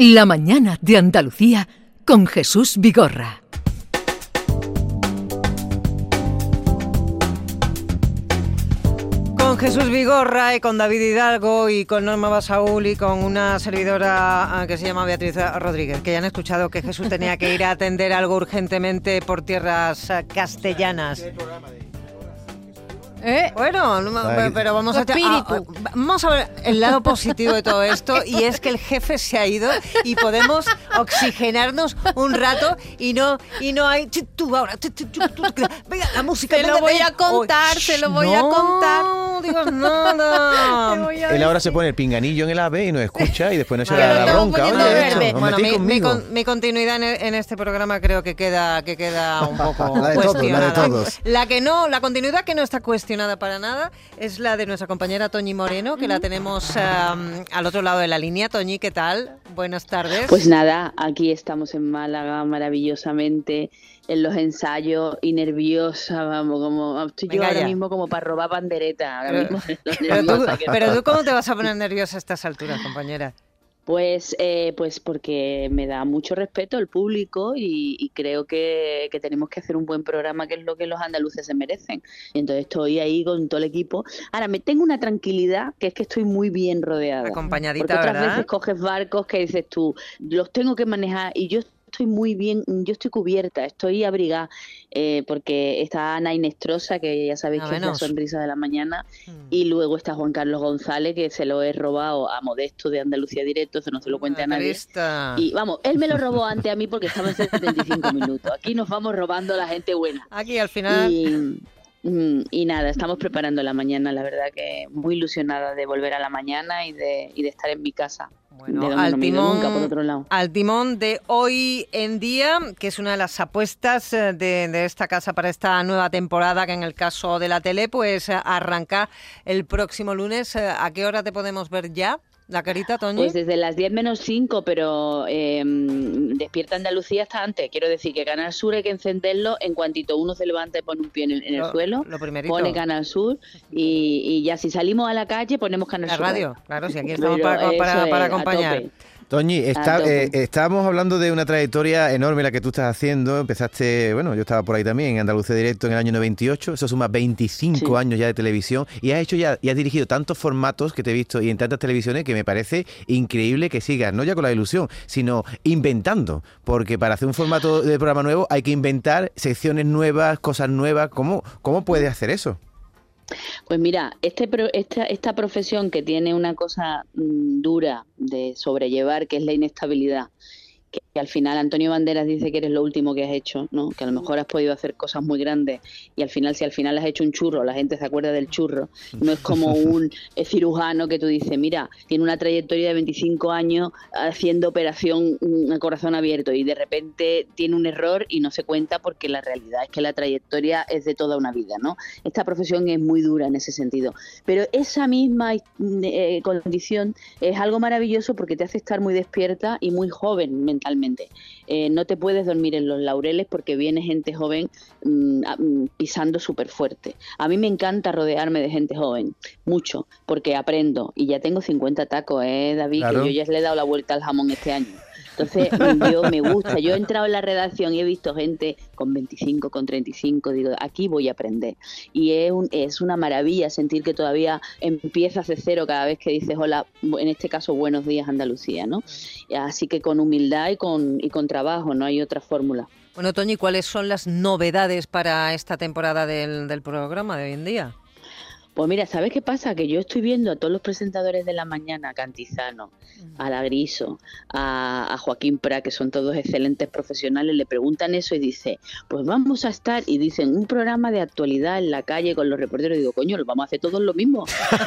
La mañana de Andalucía con Jesús Vigorra. Con Jesús Vigorra y con David Hidalgo y con Norma Basaúl y con una servidora ah, que se llama Beatriz Rodríguez, que ya han escuchado que Jesús tenía que ir a atender algo urgentemente por tierras ah, castellanas. ¿Eh? Bueno, no, pero vamos a, a- vamos a ver el lado positivo de todo esto y es que el jefe se ha ido y podemos oxigenarnos un rato y no y no hay tú, ahora venga la música Se lo voy a contar, Oh, se lo voy a no digas nada. Él ahora se pone el pinganillo en el ave y nos escucha y después no se Vale, da lo la bronca. Oye, esto, Bueno, mi, con- mi continuidad en, en este programa creo que queda que queda un poco La de todos, la de cuestionada. todos. La que no, la continuidad que no está cuestionada para nada es la de nuestra compañera Toñi Moreno, que la tenemos al otro lado de la línea. Toñi, ¿qué tal? Buenas tardes. Pues nada, aquí estamos en Málaga maravillosamente en los ensayos y nerviosa, vamos, como estoy yo ahora ya. mismo como para robar bandereta. Ahora Pero- mismo, pero, tú, pero ¿cómo te vas a poner nerviosa a estas alturas, compañera? Pues, eh, pues porque me da mucho respeto el público y, y creo que, que tenemos que hacer un buen programa, que es lo que los andaluces se merecen. Y entonces estoy ahí con todo el equipo. Ahora, me tengo una tranquilidad que es que estoy muy bien rodeada. Acompañadita, Porque otras ¿verdad? veces coges barcos que dices tú, los tengo que manejar y yo estoy muy bien, yo estoy cubierta, estoy abrigada, eh, porque está Ana Inestrosa, que ya sabéis Ah, que es la sonrisa de la mañana, Mm. y luego está Juan Carlos González, que se lo he robado a Modesto de Andalucía Directo, eso no se lo cuente a nadie. Trista. Y vamos, él me lo robó antes a mí porque estaba en 75 minutos. Aquí nos vamos robando a la gente buena. Aquí al final... Y, mm, y nada, estamos preparando la mañana, la verdad que muy ilusionada de volver a la mañana y de, y de estar en mi casa. Bueno, al timón, nunca, por otro lado. al timón de hoy en día, que es una de las apuestas eh, de, de esta casa para esta nueva temporada, que en el caso de la tele, pues eh, arranca el próximo lunes. Eh, ¿A qué hora te podemos ver ya? ¿La carita, Toñi? Pues desde las 10 menos 5, pero eh, Despierta Andalucía está antes. Quiero decir que Canal Sur hay que encenderlo en cuantito uno se levanta y pone un pie en el, en el Lo- suelo, lo primerito. pone Canal Sur y, y ya si salimos a la calle ponemos Canal la Sur. radio, claro, si aquí estamos Pero para, es, acompañar. Toñi, está, eh, estábamos hablando de una trayectoria enorme la que tú estás haciendo. Empezaste, bueno, yo estaba por ahí también, en Andalucía Directo en el año 98. Eso suma 25 Sí. años ya de televisión. Y has hecho ya, y has dirigido tantos formatos que te he visto y en tantas televisiones que me parece increíble que sigas, no ya con la ilusión, sino inventando. Porque para hacer un formato de programa nuevo hay que inventar secciones nuevas, cosas nuevas. ¿Cómo, cómo puedes hacer eso? Pues mira, este esta, esta profesión que tiene una cosa mm, dura de sobrellevar, que es la inestabilidad, que, que al final Antonio Banderas dice que eres lo último que has hecho, ¿no? que a lo mejor has podido hacer cosas muy grandes y al final si al final has hecho un churro, la gente se acuerda del churro, no es como un eh, cirujano que tú dices, mira, tiene una trayectoria de 25 años haciendo operación mm, a corazón abierto y de repente tiene un error y no se cuenta porque la realidad es que la trayectoria es de toda una vida, ¿no? Esta profesión es muy dura en ese sentido, pero esa misma eh, condición es algo maravilloso porque te hace estar muy despierta y muy joven mentalmente. Eh, no te puedes dormir en los laureles porque viene gente joven mm, mm, pisando súper fuerte. A mí me encanta rodearme de gente joven, mucho, porque aprendo y ya tengo 50 tacos, ¿eh, David? Claro. Que yo ya le he dado la vuelta al jamón este año. Entonces, yo me gusta. Yo he entrado en la redacción y he visto gente con 25, con 35. Digo, aquí voy a aprender. Y es, un, es una maravilla sentir que todavía empiezas de cero cada vez que dices hola, en este caso, buenos días, Andalucía, ¿no? Así que con humildad y con, y con trabajo, no hay otra fórmula. Bueno, Toñi, ¿cuáles son las novedades para esta temporada del, del programa de hoy en día? Pues mira, ¿sabes qué pasa? Que yo estoy viendo a todos los presentadores de la mañana, a Cantizano, a La Griso, a, a Joaquín Prat, que son todos excelentes profesionales, le preguntan eso y dice, pues vamos a estar, y dicen, un programa de actualidad en la calle con los reporteros, y digo, coño, lo vamos a hacer todos lo mismo.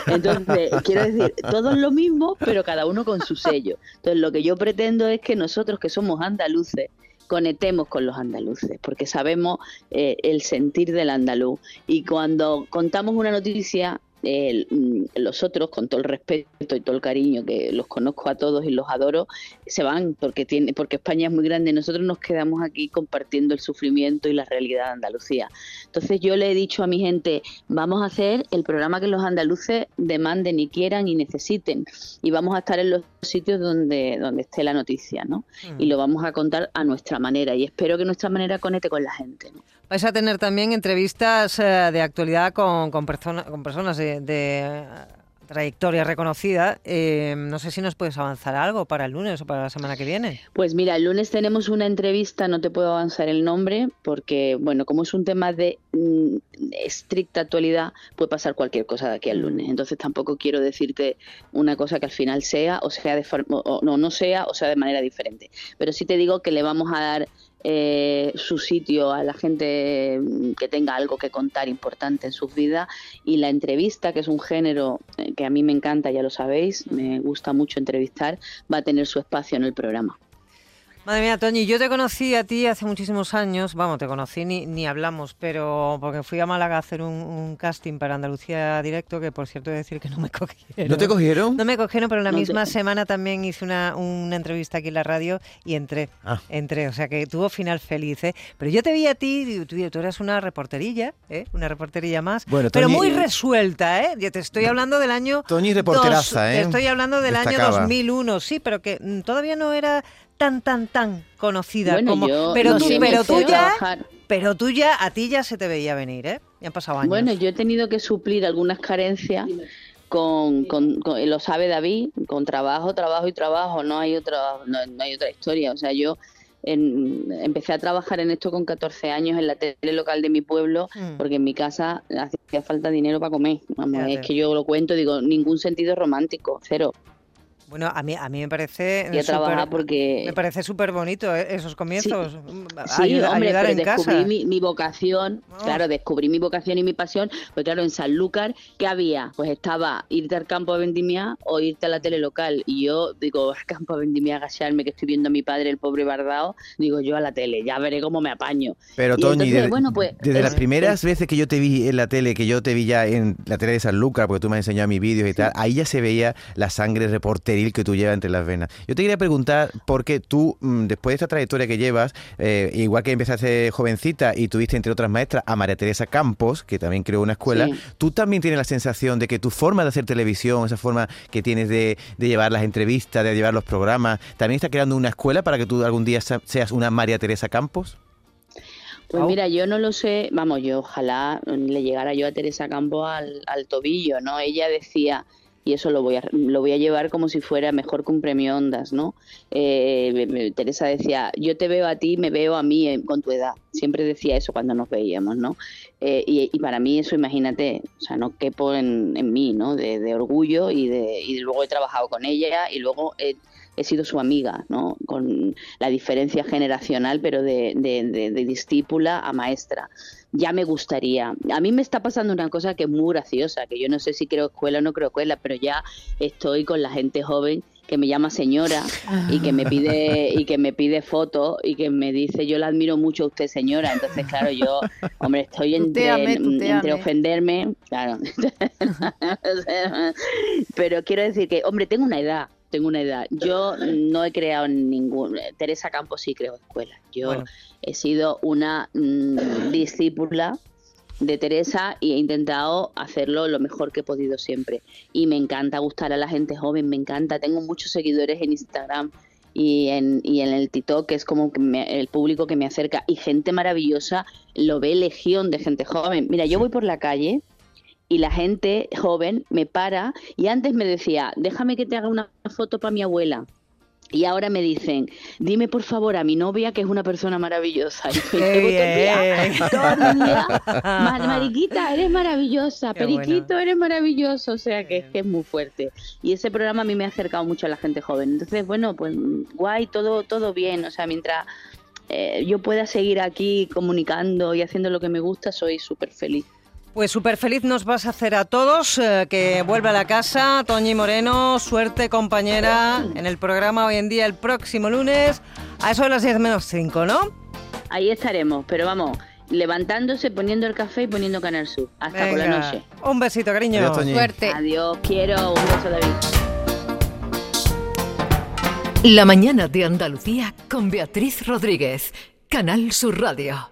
Entonces, quiero decir, todos lo mismo, pero cada uno con su sello. Entonces, lo que yo pretendo es que nosotros que somos andaluces, conectemos con los andaluces, porque sabemos eh, el sentir del andaluz. Y cuando contamos una noticia, mm, los otros, con todo el respeto y todo el cariño que los conozco a todos y los adoro, se van porque tiene, porque España es muy grande. Nosotros nos quedamos aquí compartiendo el sufrimiento y la realidad de Andalucía. Entonces yo le he dicho a mi gente, vamos a hacer el programa que los andaluces demanden y quieran y necesiten. Y vamos a estar en los sitios donde, donde esté la noticia, ¿no? Y lo vamos a contar a nuestra manera. Y espero que nuestra manera conecte con la gente, ¿no? Vais a tener también entrevistas eh, de actualidad con, con, con personas de, de trayectoria reconocida. Eh, no sé si nos puedes avanzar algo para el lunes o para la semana que viene. Pues mira, el lunes tenemos una entrevista, no te puedo avanzar el nombre, porque, bueno, como es un tema de mm, estricta actualidad, puede pasar cualquier cosa de aquí al lunes. Mm. Entonces tampoco quiero decirte una cosa que al final sea, o sea de o no, no sea, o sea de manera diferente. Pero sí te digo que le vamos a dar eh, su sitio a la gente que tenga algo que contar importante en sus vidas y la entrevista, que es un género eh, que a mí me encanta, ya lo sabéis, me gusta mucho entrevistar, va a tener su espacio en el programa. Madre mía, Toñi, yo te conocí a ti hace muchísimos años, vamos, te conocí ni, ni hablamos, pero porque fui a Málaga a hacer un, casting para Andalucía Directo, que por cierto he de decir que no me cogieron. ¿No te cogieron? No me cogieron, pero la misma semana también hice una, una, entrevista aquí en la radio y entré, ah. entré, o sea que tuvo final feliz, ¿eh? Pero yo te vi a ti, tú, tú eras una reporterilla, ¿eh? Una reporterilla más, pero muy resuelta, ¿eh? Yo te estoy hablando del año... Toñi reporteraza, ¿eh? Te estoy hablando del año 2001, sí, pero que mm, todavía no era tan, tan, tan conocida como... pero, tú, pero tú ya... Pero tú ya, a ti ya se te veía venir, ¿eh? Ya han pasado años. Bueno, yo he tenido que suplir algunas carencias con, con, lo sabe David, con trabajo, trabajo y trabajo, no hay otra, no, hay otra historia. O sea, yo empecé a trabajar en esto con 14 años en la tele local de mi pueblo, mm. porque en mi casa hacía falta dinero para comer. es que yo lo cuento, digo, ningún sentido romántico, cero. Bueno, a mí, a mí me parece. Super, porque. Me parece súper bonito eh, esos comienzos. Sí, hombre, pero descubrí Mi, vocación, oh. claro, descubrí mi vocación y mi pasión. Pues claro, en Sanlúcar, ¿qué había? Pues estaba irte al campo a vendimia o irte a la tele local. Y yo digo, al campo a vendimia, agacharme, que estoy viendo a mi padre, el pobre Bardao. Digo, yo a la tele, ya veré cómo me apaño. Pero, Toñi, desde, bueno, pues, desde las primeras veces que yo te vi en la tele, que yo te vi ya en la tele de Sanlúcar, porque tú me has enseñado mis vídeos y tal, ahí ya se veía la sangre que tú llevas entre las venas. Yo te quería preguntar, porque tú, mm, después de esta trayectoria que llevas, eh, igual que empezaste jovencita y tuviste, entre otras maestras, a María Teresa Campos, que también creó una escuela, tú también tienes la sensación de que tu forma de hacer televisión, esa forma que tienes de, llevar las entrevistas, de llevar los programas, también está creando una escuela para que tú algún día seas una María Teresa Campos? Pues mira, yo no lo sé, vamos, yo ojalá le llegara yo a Teresa Campos al, al tobillo, ¿no? Ella decía, y eso lo voy a, lo voy a llevar como si fuera mejor que un premio Ondas, ¿no? Eh, Teresa decía, yo te veo a ti, me veo a mí eh, con tu edad. Siempre decía eso cuando nos veíamos, ¿no? Eh, y, para mí eso, imagínate, o sea, no quepo en, en mí, ¿no? De, orgullo y, de, y luego he trabajado con ella y luego he, he sido su amiga, ¿no? Con la diferencia generacional, pero de, de, de discípula a maestra. Ya me gustaría. A mí me está pasando una cosa que es muy graciosa, que yo no sé si creo escuela o no creo escuela, pero ya estoy con la gente joven que me llama señora y que me pide y que me pide fotos y que me dice yo la admiro mucho a usted señora entonces claro yo hombre estoy entre, entre ofenderme claro. Pero quiero decir que hombre tengo una edad tengo una edad. Yo no he creado ningún. Teresa Campos sí creo escuela. Yo he sido una mm, discípula de Teresa y he intentado hacerlo lo mejor que he podido siempre. Y me encanta gustar a la gente joven, me encanta. Tengo muchos seguidores en Instagram y en, y en el TikTok, que es como el público que me acerca. Y gente maravillosa, lo ve legión de gente joven. Mira, yo voy por la calle y la gente joven me para y antes me decía, déjame que te haga una foto para mi abuela. Y ahora me dicen, dime por favor a mi novia que es una persona maravillosa. Y Mariquita, eres maravillosa. Periquito, eres maravilloso. O sea que es que es muy fuerte. Y ese programa a mí me ha acercado mucho a la gente joven. Entonces, bueno, pues guay, todo, todo bien. O sea, mientras eh, yo pueda seguir aquí comunicando y haciendo lo que me gusta, soy súper feliz. Pues súper feliz nos vas a hacer a todos eh, que vuelva a la casa. Toñi Moreno, suerte compañera en el programa hoy en día, el próximo lunes, a eso de las 10 menos 5, ¿no? Ahí estaremos, pero vamos, levantándose, poniendo el café y poniendo Canal Sur. Hasta por la noche. Un besito, cariño. Adiós, Toñi. Suerte. Adiós, quiero. Un beso, David. La mañana de Andalucía con Beatriz Rodríguez, Canal Sur Radio.